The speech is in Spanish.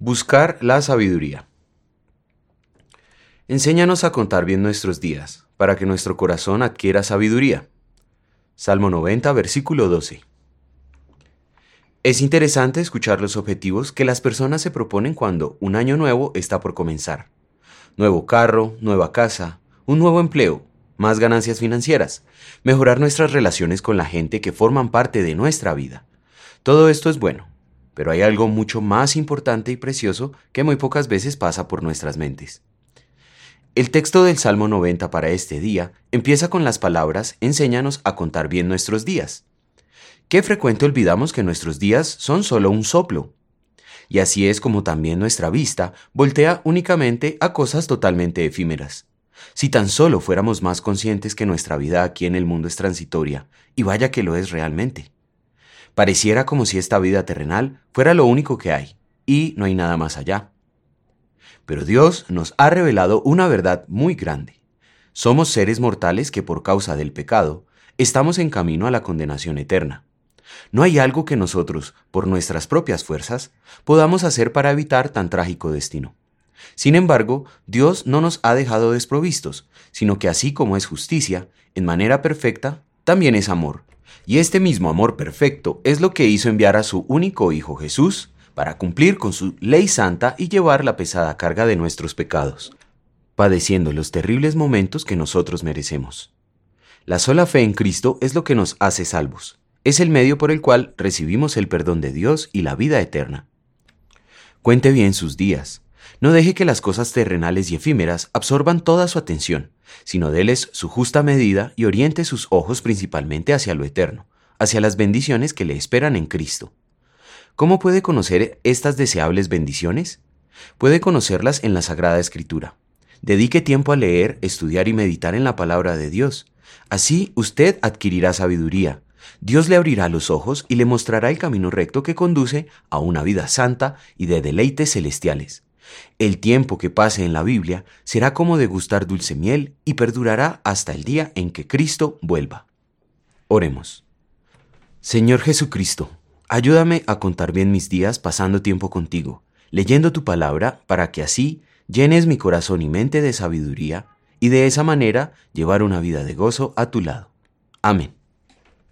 Buscar la sabiduría. Enséñanos a contar bien nuestros días, para que nuestro corazón adquiera sabiduría. Salmo 90, versículo 12. Es interesante escuchar los objetivos que las personas se proponen cuando un año nuevo está por comenzar. Nuevo carro, nueva casa, un nuevo empleo, más ganancias financieras, mejorar nuestras relaciones con la gente que forman parte de nuestra vida. Todo esto es bueno, pero hay algo mucho más importante y precioso que muy pocas veces pasa por nuestras mentes. El texto del Salmo 90 para este día empieza con las palabras Enséñanos a contar bien nuestros días. Qué frecuente olvidamos que nuestros días son solo un soplo. Y así es como también nuestra vista voltea únicamente a cosas totalmente efímeras. Si tan solo fuéramos más conscientes que nuestra vida aquí en el mundo es transitoria, y vaya que lo es realmente. Pareciera como si esta vida terrenal fuera lo único que hay, y no hay nada más allá. Pero Dios nos ha revelado una verdad muy grande. Somos seres mortales que por causa del pecado estamos en camino a la condenación eterna. No hay algo que nosotros, por nuestras propias fuerzas, podamos hacer para evitar tan trágico destino. Sin embargo, Dios no nos ha dejado desprovistos, sino que así como es justicia, en manera perfecta, también es amor, y este mismo amor perfecto es lo que hizo enviar a su único Hijo Jesús para cumplir con su ley santa y llevar la pesada carga de nuestros pecados, padeciendo los terribles momentos que nosotros merecemos. La sola fe en Cristo es lo que nos hace salvos. Es el medio por el cual recibimos el perdón de Dios y la vida eterna. Cuente bien sus días. No deje que las cosas terrenales y efímeras absorban toda su atención sino déles su justa medida y oriente sus ojos principalmente hacia lo eterno, hacia las bendiciones que le esperan en Cristo. ¿Cómo puede conocer estas deseables bendiciones? Puede conocerlas en la Sagrada Escritura. Dedique tiempo a leer, estudiar y meditar en la palabra de Dios. Así usted adquirirá sabiduría. Dios le abrirá los ojos y le mostrará el camino recto que conduce a una vida santa y de deleites celestiales. El tiempo que pase en la Biblia será como degustar dulce miel y perdurará hasta el día en que Cristo vuelva. Oremos. Señor Jesucristo, ayúdame a contar bien mis días pasando tiempo contigo, leyendo tu palabra para que así llenes mi corazón y mente de sabiduría y de esa manera llevar una vida de gozo a tu lado. Amén.